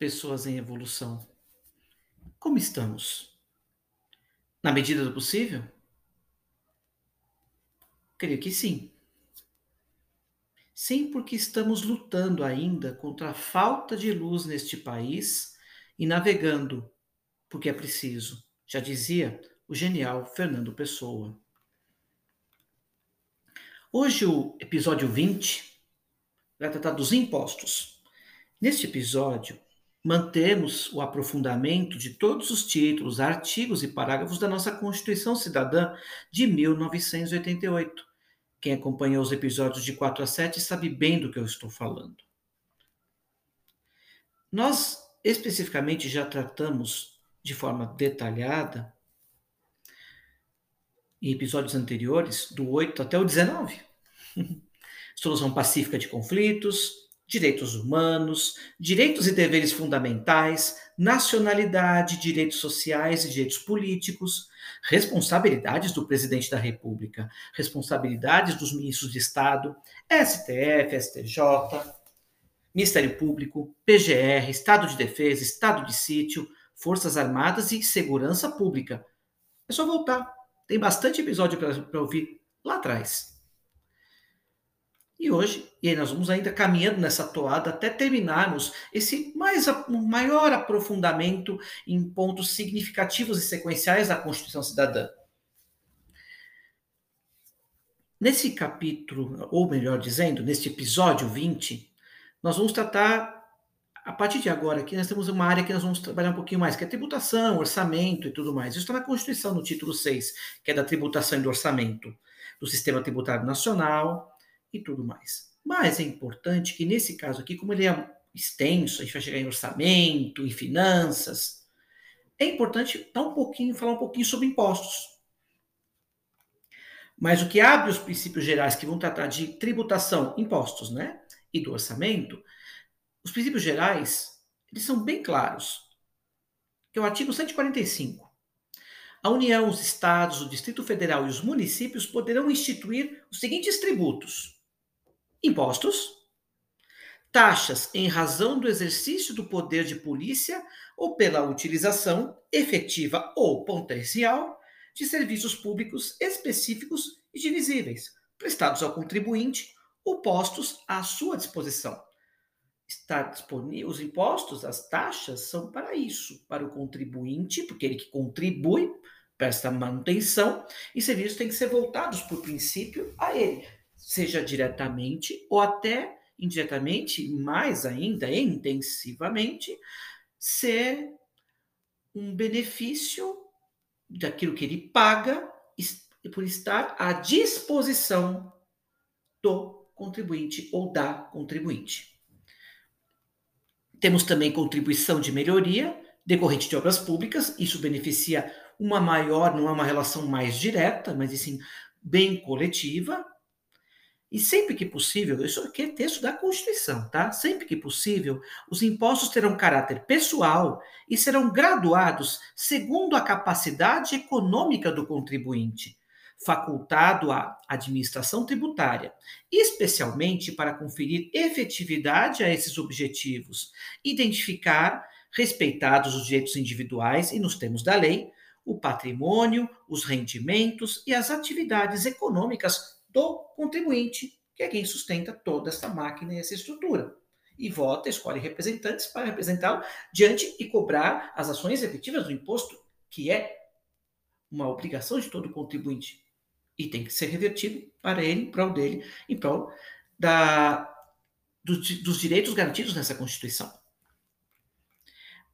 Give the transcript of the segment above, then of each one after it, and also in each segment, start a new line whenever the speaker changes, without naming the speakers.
Pessoas em evolução. Como estamos? Na medida do possível? Creio que sim. Sim, porque estamos lutando ainda contra a falta de luz neste país e navegando porque é preciso, já dizia o genial Fernando Pessoa. Hoje, o episódio 20 vai tratar dos impostos. Neste episódio, mantemos o aprofundamento de todos os títulos, artigos e parágrafos da nossa Constituição Cidadã de 1988. Quem acompanhou os episódios de 4 a 7 sabe bem do que eu estou falando. Nós especificamente já tratamos de forma detalhada em episódios anteriores, do 8 até o 19. Solução pacífica de conflitos, direitos humanos, direitos e deveres fundamentais, nacionalidade, direitos sociais e direitos políticos, responsabilidades do presidente da República, responsabilidades dos ministros de Estado, STF, STJ, Ministério Público, PGR, Estado de Defesa, Estado de Sítio, Forças Armadas e Segurança Pública. É só voltar. Tem bastante episódio para ouvir lá atrás. E hoje, e aí nós vamos ainda caminhando nessa toada até terminarmos esse mais, maior aprofundamento em pontos significativos e sequenciais da Constituição Cidadã. Nesse capítulo, ou melhor dizendo, neste episódio 20, nós vamos tratar, a partir de agora aqui, nós temos uma área que nós vamos trabalhar um pouquinho mais, que é tributação, orçamento e tudo mais. Isso está na Constituição, no título 6, que é da tributação e do orçamento do Sistema Tributário Nacional, e tudo mais. Mas é importante que nesse caso aqui, como ele é extenso, a gente vai chegar em orçamento, em finanças, é importante dar um pouquinho, falar um pouquinho sobre impostos. Mas o que abre os princípios gerais que vão tratar de tributação, impostos, né, e do orçamento, os princípios gerais, eles são bem claros. Que é o artigo 145. A União, os estados, o Distrito Federal e os municípios poderão instituir os seguintes tributos: impostos, taxas em razão do exercício do poder de polícia ou pela utilização efetiva ou potencial de serviços públicos específicos e divisíveis, prestados ao contribuinte ou postos à sua disposição. Está disponível os impostos, as taxas são para isso, para o contribuinte, porque ele que contribui para esta manutenção, e serviços têm que ser voltados por princípio a ele seja diretamente ou até indiretamente, mais ainda, intensivamente, ser um benefício daquilo que ele paga por estar à disposição do contribuinte ou da contribuinte. Temos também contribuição de melhoria decorrente de obras públicas, isso beneficia uma maior, não é uma relação mais direta, mas sim bem coletiva, e sempre que possível, isso aqui é texto da Constituição, tá? Sempre que possível, os impostos terão caráter pessoal e serão graduados segundo a capacidade econômica do contribuinte, facultado à administração tributária, especialmente para conferir efetividade a esses objetivos, identificar, respeitados os direitos individuais e nos termos da lei, o patrimônio, os rendimentos e as atividades econômicas do contribuinte, que é quem sustenta toda essa máquina e essa estrutura. e vota, escolhe representantes para representá-lo diante e cobrar as ações efetivas do imposto, que é uma obrigação de todo contribuinte e tem que ser revertido para ele, em prol dele, em prol da, do, dos direitos garantidos nessa Constituição.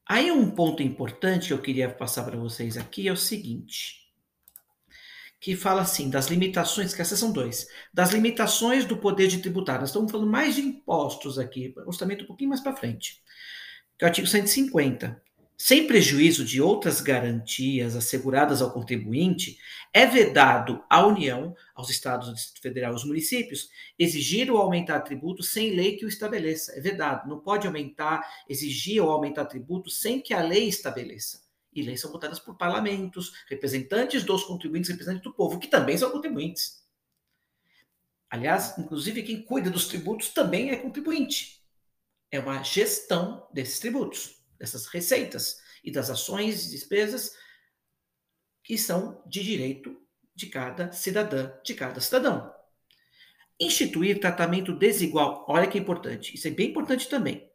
Aí um ponto importante que eu queria passar para vocês aqui é o seguinte, que fala assim das limitações, que essas são dois, das limitações do poder de tributar. Nós estamos falando mais de impostos aqui, orçamento um pouquinho mais para frente. Que é o artigo 150 sem prejuízo de outras garantias asseguradas ao contribuinte, é vedado à União, aos Estados, ao Distrito Federal e aos municípios exigir ou aumentar tributo sem lei que o estabeleça. É vedado. Não pode aumentar, exigir ou aumentar tributo sem que a lei estabeleça. E leis são votadas por parlamentos, representantes dos contribuintes, representantes do povo, que também são contribuintes. Aliás, inclusive quem cuida dos tributos também é contribuinte. É uma gestão desses tributos dessas receitas e das ações e despesas que são de direito de cada cidadã, de cada cidadão. Instituir tratamento desigual, olha que importante, isso é bem importante também.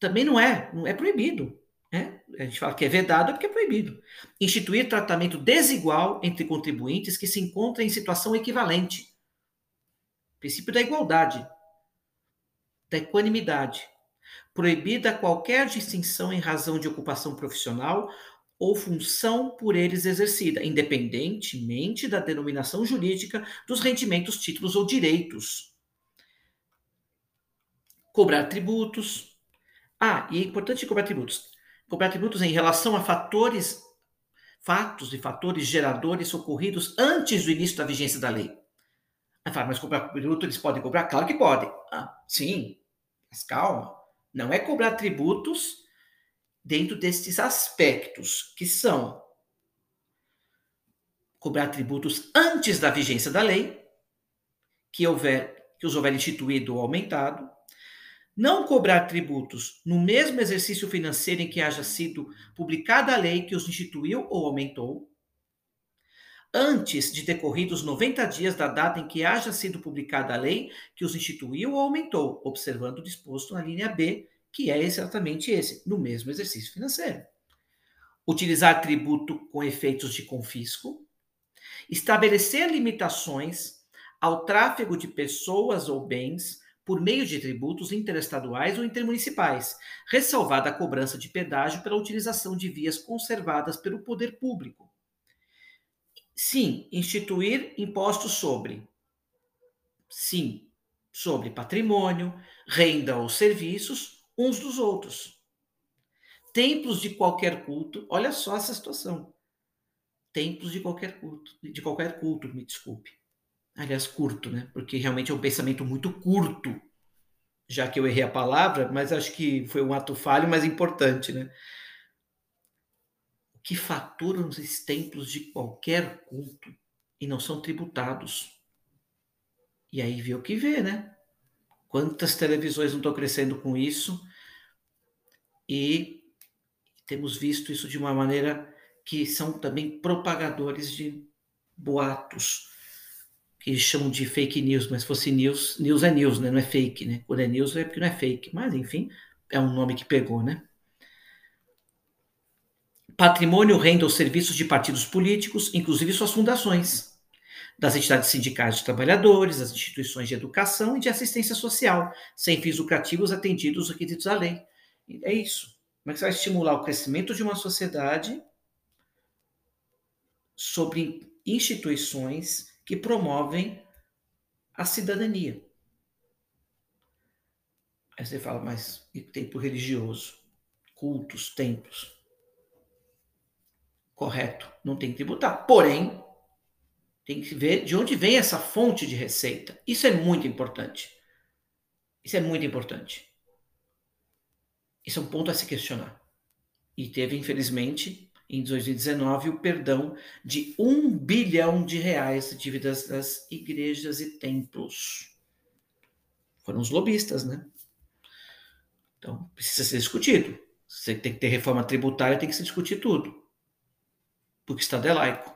Também não é, não é proibido. Né? A gente fala que é vedado porque é proibido. Instituir tratamento desigual entre contribuintes que se encontram em situação equivalente. Princípio da igualdade, da equanimidade proibida qualquer distinção em razão de ocupação profissional ou função por eles exercida, independentemente da denominação jurídica dos rendimentos, títulos ou direitos. Cobrar tributos. Ah, e é importante cobrar tributos. Cobrar tributos em relação a fatores, fatos e fatores geradores ocorridos antes do início da vigência da lei. Aí mas cobrar tributo eles podem cobrar? Claro que podem. Ah, sim, mas calma. Não é cobrar tributos dentro destes aspectos, que são cobrar tributos antes da vigência da lei, que, houver, que os houver instituído ou aumentado, não cobrar tributos no mesmo exercício financeiro em que haja sido publicada a lei que os instituiu ou aumentou, antes de decorridos 90 dias da data em que haja sido publicada a lei que os instituiu ou aumentou, observando o disposto na linha B, que é exatamente esse, no mesmo exercício financeiro. Utilizar tributo com efeitos de confisco, estabelecer limitações ao tráfego de pessoas ou bens por meio de tributos interestaduais ou intermunicipais, ressalvada a cobrança de pedágio pela utilização de vias conservadas pelo poder público Sim, instituir impostos sobre. Sim, sobre patrimônio, renda ou serviços uns dos outros. Templos de qualquer culto, olha só essa situação. Templos de qualquer culto, de qualquer culto, me desculpe. Aliás, curto, né? Porque realmente é um pensamento muito curto, já que eu errei a palavra, mas acho que foi um ato falho, mas importante, né? que faturam os templos de qualquer culto e não são tributados. E aí vê o que vê, né? Quantas televisões não estão crescendo com isso? E temos visto isso de uma maneira que são também propagadores de boatos, que chamam de fake news, mas se fosse news, news é news, né? Não é fake, né? Quando é news é porque não é fake, mas enfim, é um nome que pegou, né? patrimônio, renda ou serviços de partidos políticos, inclusive suas fundações, das entidades sindicais de trabalhadores, das instituições de educação e de assistência social, sem fins lucrativos atendidos os requisitos da lei. É isso. Como é que você vai estimular o crescimento de uma sociedade sobre instituições que promovem a cidadania? Aí você fala, mas e tempo religioso? Cultos, templos correto, não tem que tributar. Porém, tem que ver de onde vem essa fonte de receita. Isso é muito importante. Isso é muito importante. Isso é um ponto a se questionar. E teve, infelizmente, em 2019, o perdão de um bilhão de reais de dívidas das igrejas e templos. Foram os lobistas, né? Então, precisa ser discutido. Você tem que ter reforma tributária, tem que se discutir tudo porque Estado é laico.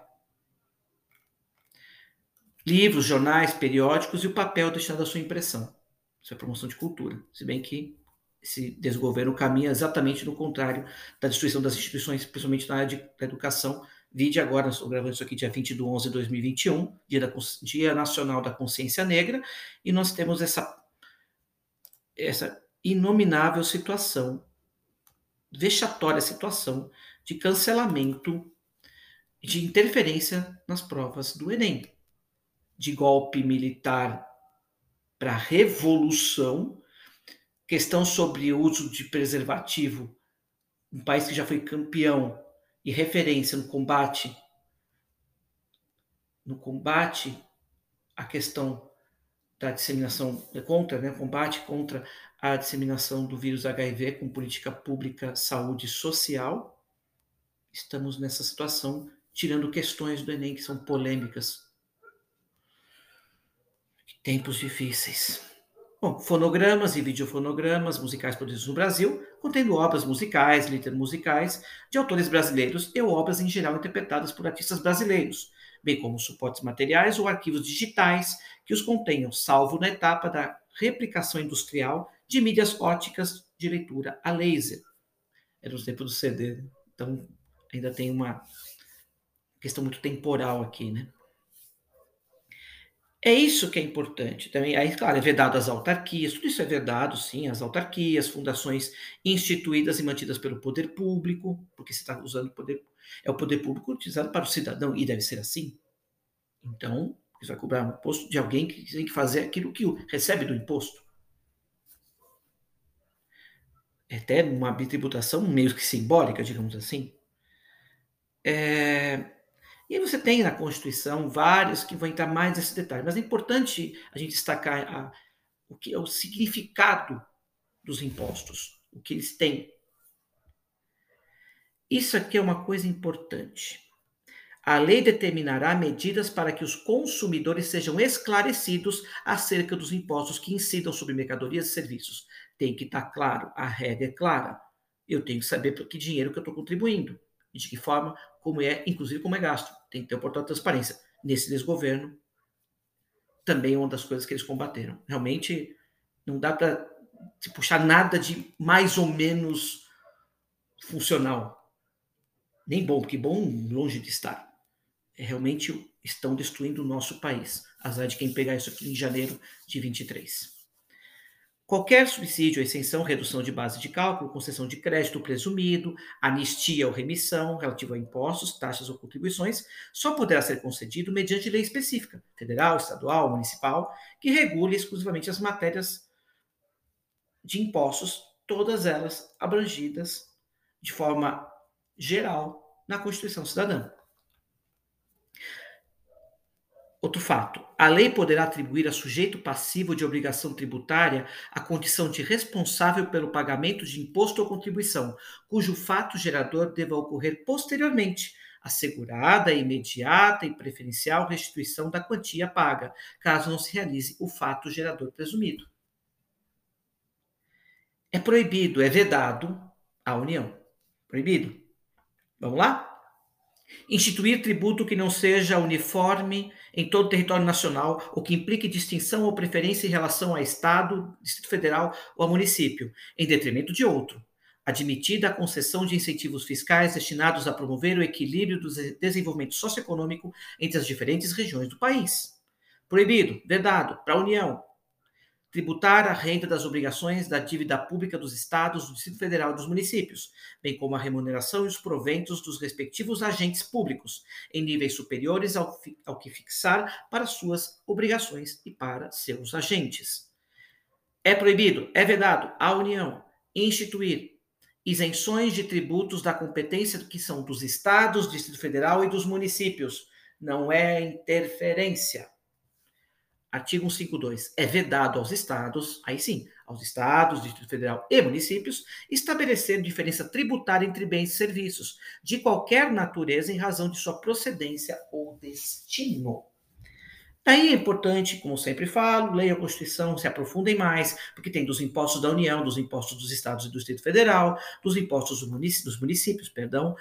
Livros, jornais, periódicos e o papel deixado à sua impressão. Isso é promoção de cultura. Se bem que esse desgoverno caminha exatamente no contrário da destruição das instituiões, principalmente na área de, da educação. Vide agora, estou gravando isso aqui dia 20 de 11 de 2021, dia, da, dia Nacional da Consciência Negra, e nós temos essa, essa inominável situação, vexatória situação de cancelamento, de interferência nas provas do Enem, de golpe militar para revolução questão sobre o uso de preservativo, um país que já foi campeão e referência no combate no combate à questão da disseminação contra, né, combate contra a disseminação do vírus HIV com política pública, saúde social. Estamos nessa situação tirando questões do Enem que são polêmicas. Tempos difíceis. Bom, fonogramas e videofonogramas musicais produzidos no Brasil, contendo obras musicais, musicais de autores brasileiros e obras em geral interpretadas por artistas brasileiros, bem como suportes materiais ou arquivos digitais que os contenham, salvo na etapa da replicação industrial de mídias óticas de leitura a laser. Era os tempos do CD, então ainda tem uma questão muito temporal aqui, né? É isso que é importante também. Aí, claro, é vedado às autarquias, tudo isso é vedado, sim, às autarquias, fundações instituídas e mantidas pelo poder público, porque você está usando o poder, é o poder público utilizado para o cidadão, e deve ser assim. Então, você vai cobrar um imposto de alguém que tem que fazer aquilo que recebe do imposto. É até uma tributação meio que simbólica, digamos assim. É, e aí você tem na Constituição vários que vão entrar mais nesse detalhe, mas é importante a gente destacar a, o que é o significado dos impostos, o que eles têm. Isso aqui é uma coisa importante. A lei determinará medidas para que os consumidores sejam esclarecidos acerca dos impostos que incidam sobre mercadorias e serviços. Tem que estar claro, a regra é clara. Eu tenho que saber por que dinheiro que eu estou contribuindo e de que forma, como é, inclusive como é gasto. Tem que ter o portal de transparência. Nesse desgoverno, também é uma das coisas que eles combateram. Realmente, não dá para se puxar nada de mais ou menos funcional. Nem bom, porque bom longe de estar. É, realmente estão destruindo o nosso país. Azar de quem pegar isso aqui em janeiro de 23. Qualquer subsídio, extensão, redução de base de cálculo, concessão de crédito presumido, anistia ou remissão relativa a impostos, taxas ou contribuições, só poderá ser concedido mediante lei específica, federal, estadual, municipal, que regule exclusivamente as matérias de impostos, todas elas abrangidas de forma geral na Constituição Cidadã. Outro fato: a lei poderá atribuir a sujeito passivo de obrigação tributária a condição de responsável pelo pagamento de imposto ou contribuição, cujo fato gerador deva ocorrer posteriormente, assegurada imediata e preferencial restituição da quantia paga, caso não se realize o fato gerador presumido. É proibido, é vedado à União. Proibido. Vamos lá? Instituir tributo que não seja uniforme em todo o território nacional ou que implique distinção ou preferência em relação a Estado, Distrito Federal ou a município, em detrimento de outro. Admitida a concessão de incentivos fiscais destinados a promover o equilíbrio do desenvolvimento socioeconômico entre as diferentes regiões do país. Proibido, vedado, para a União, tributar a renda das obrigações da dívida pública dos estados, do Distrito Federal e dos municípios, bem como a remuneração e os proventos dos respectivos agentes públicos, em níveis superiores ao, ao que fixar para suas obrigações e para seus agentes. É proibido, é vedado à União instituir isenções de tributos da competência que são dos estados, Distrito Federal e dos municípios. Não é interferência. Artigo 152. É vedado aos estados, aí sim, aos estados, Distrito Federal e municípios, estabelecer diferença tributária entre bens e serviços de qualquer natureza em razão de sua procedência ou destino. Daí é importante, como sempre falo, leia a Constituição, se aprofundem mais, porque tem dos impostos da União, dos impostos dos estados e do Distrito Federal, dos impostos municípios, dos municípios perdão,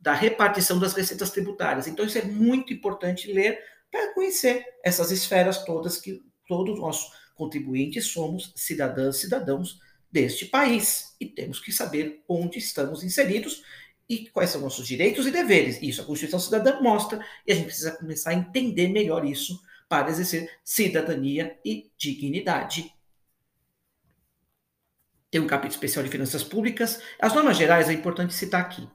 da repartição das receitas tributárias. Então, isso é muito importante ler para conhecer essas esferas todas que todos nós contribuintes somos cidadãs, cidadãos deste país e temos que saber onde estamos inseridos e quais são nossos direitos e deveres. Isso a Constituição Cidadã mostra e a gente precisa começar a entender melhor isso para exercer cidadania e dignidade. Tem um capítulo especial de finanças públicas. As normas gerais é importante citar aqui.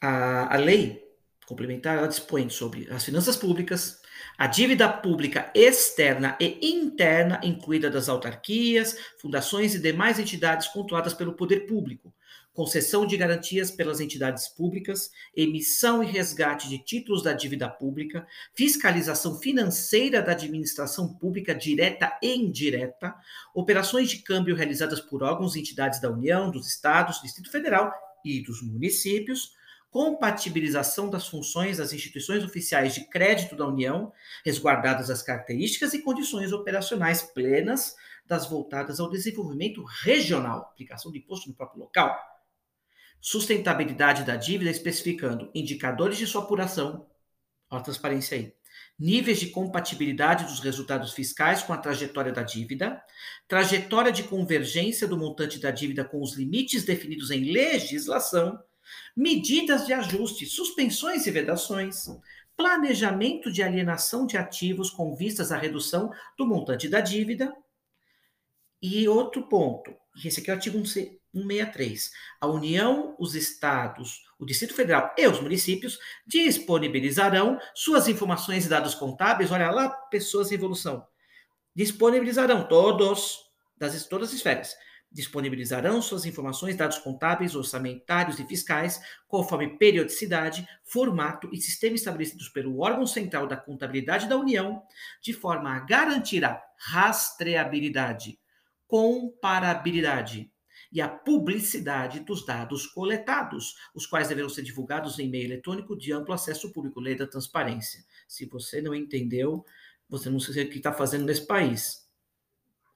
A, a lei complementar ela dispõe sobre as finanças públicas, a dívida pública externa e interna, incluída das autarquias, fundações e demais entidades controladas pelo poder público, concessão de garantias pelas entidades públicas, emissão e resgate de títulos da dívida pública, fiscalização financeira da administração pública direta e indireta, operações de câmbio realizadas por órgãos e entidades da União, dos Estados, do Distrito Federal e dos municípios, compatibilização das funções das instituições oficiais de crédito da União, resguardadas as características e condições operacionais plenas das voltadas ao desenvolvimento regional, aplicação de imposto no próprio local, sustentabilidade da dívida, especificando indicadores de sua apuração, a transparência aí, níveis de compatibilidade dos resultados fiscais com a trajetória da dívida, trajetória de convergência do montante da dívida com os limites definidos em legislação, medidas de ajuste, suspensões e vedações, planejamento de alienação de ativos com vistas à redução do montante da dívida. E outro ponto, esse aqui é o artigo 163. A União, os estados, o Distrito Federal e os municípios disponibilizarão suas informações e dados contábeis, olha lá, pessoas em evolução. Disponibilizarão todos, das todas as esferas, disponibilizarão suas informações, dados contábeis, orçamentários e fiscais, conforme periodicidade, formato e sistema estabelecidos pelo órgão central da contabilidade da União, de forma a garantir a rastreabilidade, comparabilidade e a publicidade dos dados coletados, os quais deverão ser divulgados em meio eletrônico de amplo acesso público, lei da transparência. Se você não entendeu, você não sabe o que está fazendo nesse país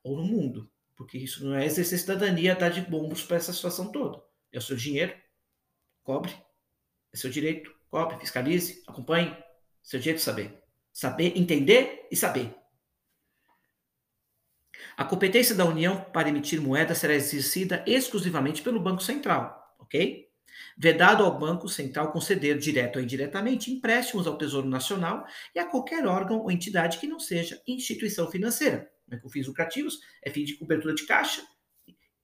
ou no mundo. Porque isso não é exercer cidadania, dar de bombos para essa situação toda. É o seu dinheiro, cobre. É seu direito, cobre, fiscalize, acompanhe. Seu direito de saber. Saber, entender e saber. A competência da União para emitir moeda será exercida exclusivamente pelo Banco Central, ok? Vedado ao Banco Central conceder, direto ou indiretamente, empréstimos ao Tesouro Nacional e a qualquer órgão ou entidade que não seja instituição financeira né, com fins lucrativos, é fim de cobertura de caixa,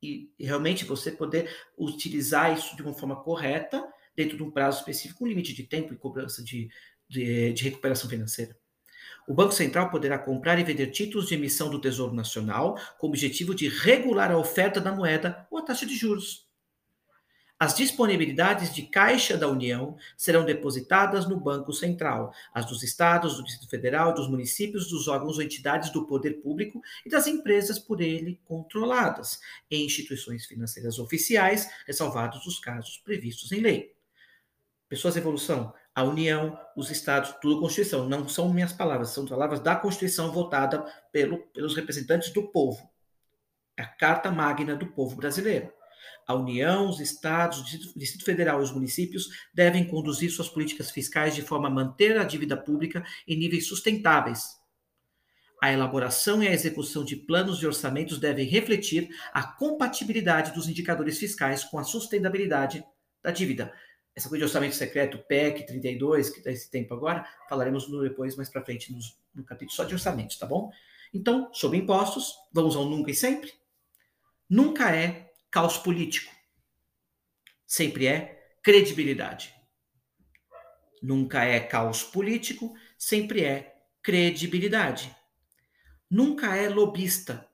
e, e, realmente você poder utilizar isso de uma forma correta, dentro de um prazo específico, um limite de tempo e cobrança de, de, de recuperação financeira. O Banco Central poderá comprar e vender títulos de emissão do Tesouro Nacional com o objetivo de regular a oferta da moeda ou a taxa de juros. As disponibilidades de caixa da União serão depositadas no Banco Central, as dos estados, do Distrito Federal, dos municípios, dos órgãos ou entidades do poder público e das empresas por ele controladas, em instituições financeiras oficiais, ressalvados os casos previstos em lei. Pessoas evolução, a União, os estados, tudo Constituição, não são minhas palavras, são palavras da Constituição votada pelo, pelos representantes do povo. É a Carta Magna do povo brasileiro. A União, os estados, o Distrito Federal e os municípios devem conduzir suas políticas fiscais de forma a manter a dívida pública em níveis sustentáveis. A elaboração e a execução de planos de orçamentos devem refletir a compatibilidade dos indicadores fiscais com a sustentabilidade da dívida. Essa coisa de orçamento secreto, PEC 32, que dá esse tempo agora, falaremos depois, mais para frente, no, no capítulo só de orçamentos, tá bom? Então, sobre impostos, vamos ao nunca e sempre. Nunca é caos político. Sempre é credibilidade. Nunca é caos político, sempre é credibilidade. Nunca é lobista,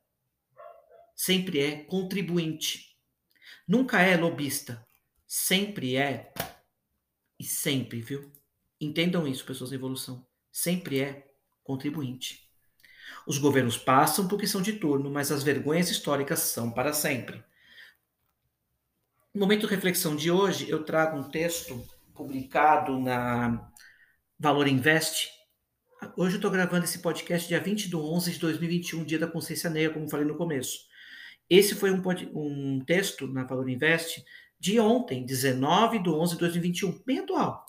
sempre é contribuinte. Nunca é lobista, sempre é e sempre, viu? Entendam isso, pessoas em evolução. Sempre é contribuinte. Os governos passam porque são de turno, mas as vergonhas históricas são para sempre. No momento de reflexão de hoje, eu trago um texto publicado na Valor Invest. Hoje eu estou gravando esse podcast dia 20 de 11 de 2021, dia da consciência negra, como falei no começo. Esse foi um, um texto na Valor Invest de ontem, 19 de 11 de 2021, bem atual.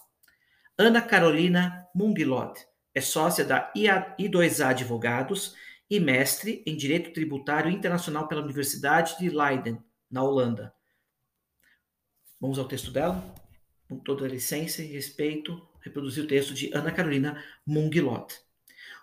Ana Carolina Mungilot é sócia da I2A Advogados e mestre em Direito Tributário Internacional pela Universidade de Leiden, na Holanda. Vamos ao texto dela? Com toda licença e respeito, reproduzir o texto de Ana Carolina Mungilot.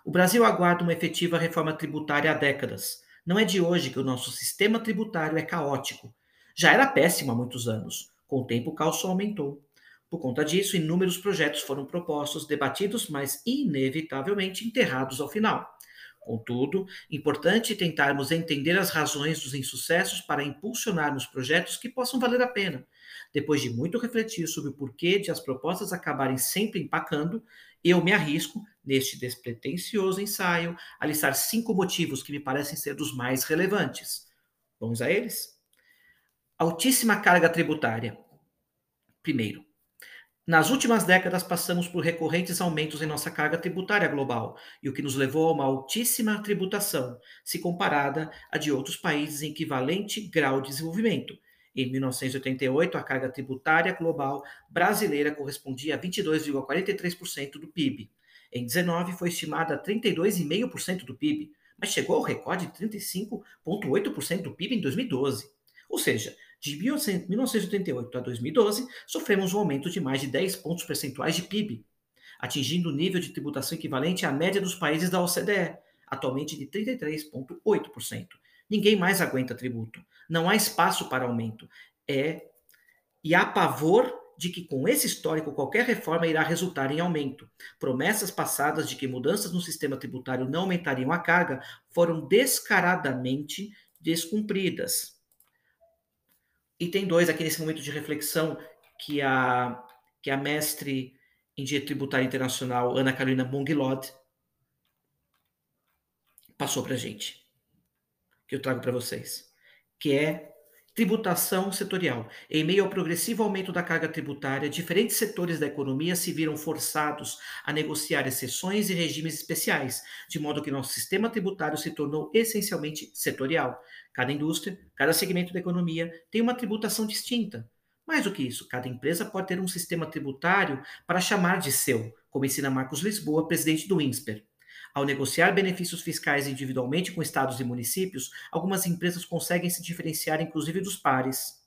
O Brasil aguarda uma efetiva reforma tributária há décadas. Não é de hoje que o nosso sistema tributário é caótico. Já era péssimo há muitos anos. Com o tempo, o caos só aumentou. Por conta disso, inúmeros projetos foram propostos, debatidos, mas inevitavelmente enterrados ao final. Contudo, importante tentarmos entender as razões dos insucessos para impulsionarmos projetos que possam valer a pena. Depois de muito refletir sobre o porquê de as propostas acabarem sempre empacando, eu me arrisco, neste despretensioso ensaio, a listar cinco motivos que me parecem ser dos mais relevantes. Vamos a eles? Altíssima carga tributária. Primeiro, nas últimas décadas, passamos por recorrentes aumentos em nossa carga tributária global, e o que nos levou a uma altíssima tributação, se comparada a de outros países em equivalente grau de desenvolvimento. Em 1988, a carga tributária global brasileira correspondia a 22,43% do PIB. Em 19, foi estimada a 32,5% do PIB, mas chegou ao recorde de 35,8% do PIB em 2012. Ou seja, de 1988 a 2012, sofremos um aumento de mais de 10 pontos percentuais de PIB, atingindo o nível de tributação equivalente à média dos países da OCDE, atualmente de 33,8%. Ninguém mais aguenta tributo. Não há espaço para aumento. É e há pavor de que com esse histórico qualquer reforma irá resultar em aumento. Promessas passadas de que mudanças no sistema tributário não aumentariam a carga foram descaradamente descumpridas. Item 2, aqui nesse momento de reflexão que a, que a mestre em Direito Tributário Internacional, Ana Carolina Mongilod, passou para gente, eu trago para vocês, que é Tributação setorial. Em meio ao progressivo aumento da carga tributária, diferentes setores da economia se viram forçados a negociar exceções e regimes especiais, de modo que nosso sistema tributário se tornou essencialmente setorial. Cada indústria, cada segmento da economia tem uma tributação distinta. Mais do que isso, cada empresa pode ter um sistema tributário para chamar de seu, como ensina Marcos Lisboa, presidente do INSPER. Ao negociar benefícios fiscais individualmente com estados e municípios, algumas empresas conseguem se diferenciar inclusive dos pares.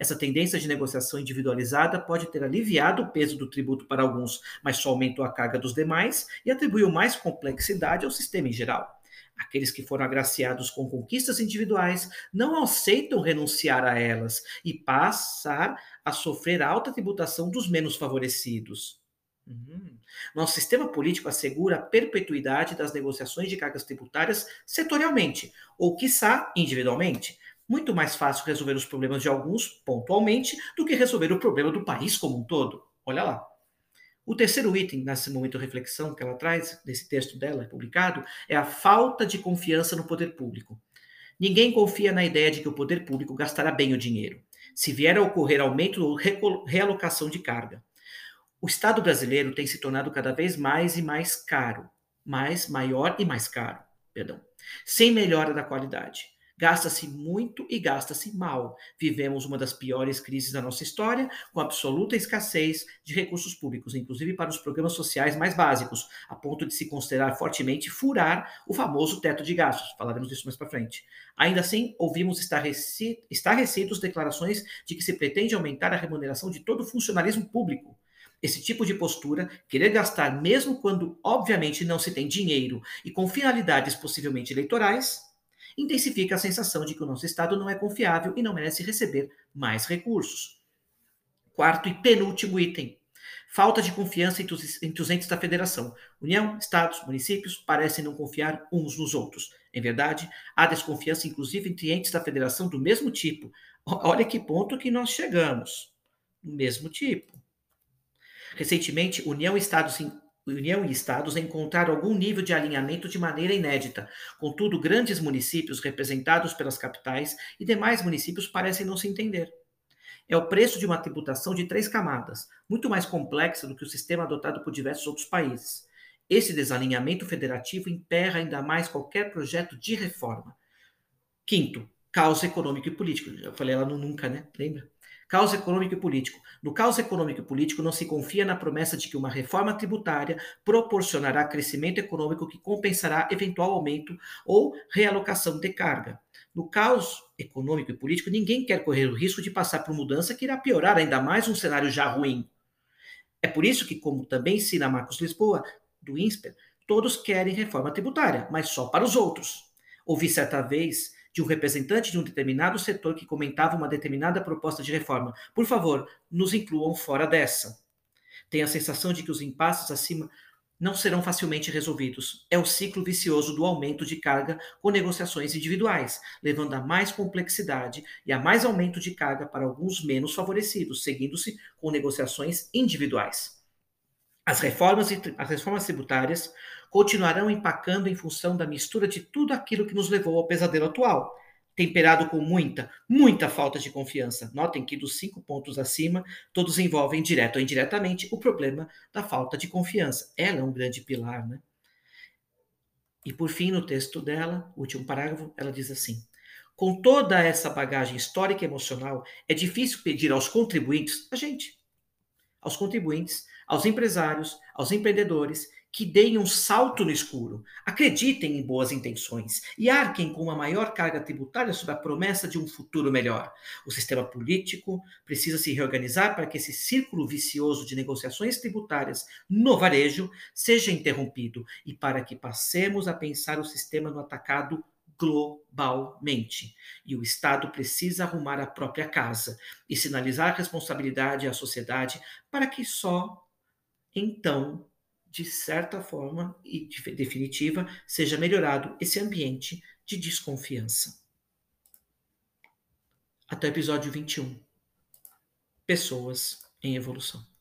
Essa tendência de negociação individualizada pode ter aliviado o peso do tributo para alguns, mas só aumentou a carga dos demais e atribuiu mais complexidade ao sistema em geral. Aqueles que foram agraciados com conquistas individuais não aceitam renunciar a elas e passar a sofrer a alta tributação dos menos favorecidos. Uhum. Nosso sistema político assegura a perpetuidade das negociações de cargas tributárias setorialmente, ou, quiçá, individualmente. Muito mais fácil resolver os problemas de alguns pontualmente do que resolver o problema do país como um todo. Olha lá. O terceiro item nesse momento de reflexão que ela traz, desse texto dela publicado, é a falta de confiança no poder público. Ninguém confia na ideia de que o poder público gastará bem o dinheiro, se vier a ocorrer aumento ou realocação de carga. O Estado brasileiro tem se tornado cada vez mais e mais caro, mais maior e mais caro, perdão, sem melhora da qualidade. Gasta-se muito e gasta-se mal. Vivemos uma das piores crises da nossa história, com absoluta escassez de recursos públicos, inclusive para os programas sociais mais básicos, a ponto de se considerar fortemente furar o famoso teto de gastos. Falaremos disso mais para frente. Ainda assim, ouvimos estarrecidos declarações de que se pretende aumentar a remuneração de todo o funcionalismo público. Esse tipo de postura, querer gastar mesmo quando obviamente não se tem dinheiro e com finalidades possivelmente eleitorais, intensifica a sensação de que o nosso Estado não é confiável e não merece receber mais recursos. Quarto e penúltimo item: falta de confiança entre os, entes da federação. União, estados, municípios parecem não confiar uns nos outros. Em verdade, há desconfiança inclusive entre entes da federação do mesmo tipo. Olha que ponto que nós chegamos. Do mesmo tipo. Recentemente, União e Estados, União e Estados encontraram algum nível de alinhamento de maneira inédita. Contudo, grandes municípios representados pelas capitais e demais municípios parecem não se entender. É o preço de uma tributação de três camadas, muito mais complexa do que o sistema adotado por diversos outros países. Esse desalinhamento federativo emperra ainda mais qualquer projeto de reforma. Quinto, caos econômico e político. Eu falei lá no nunca, né? Lembra? Caos econômico e político. No caos econômico e político, não se confia na promessa de que uma reforma tributária proporcionará crescimento econômico que compensará eventual aumento ou realocação de carga. No caos econômico e político, ninguém quer correr o risco de passar por mudança que irá piorar ainda mais um cenário já ruim. É por isso que, como também ensina Marcos Lisboa, do INSPER, todos querem reforma tributária, mas só para os outros. Ouvi certa vez de um representante de um determinado setor que comentava uma determinada proposta de reforma. Por favor, nos incluam fora dessa. Tenho a sensação de que os impasses acima não serão facilmente resolvidos. É o ciclo vicioso do aumento de carga com negociações individuais, levando a mais complexidade e a mais aumento de carga para alguns menos favorecidos, seguindo-se com negociações individuais. As reformas, as reformas tributárias continuarão empacando em função da mistura de tudo aquilo que nos levou ao pesadelo atual, temperado com muita, muita falta de confiança. Notem que dos cinco pontos acima, todos envolvem, direto ou indiretamente, o problema da falta de confiança. Ela é um grande pilar, né? E por fim, no texto dela, último parágrafo, ela diz assim: com toda essa bagagem histórica e emocional, é difícil pedir aos contribuintes, a gente, aos contribuintes, aos empresários, aos empreendedores que deem um salto no escuro, acreditem em boas intenções e arquem com uma maior carga tributária sob a promessa de um futuro melhor. O sistema político precisa se reorganizar para que esse círculo vicioso de negociações tributárias no varejo seja interrompido e para que passemos a pensar o sistema no atacado globalmente. E o Estado precisa arrumar a própria casa e sinalizar responsabilidade à sociedade para que só então de certa forma e definitiva, seja melhorado esse ambiente de desconfiança. Até o episódio 21. Pessoas em evolução.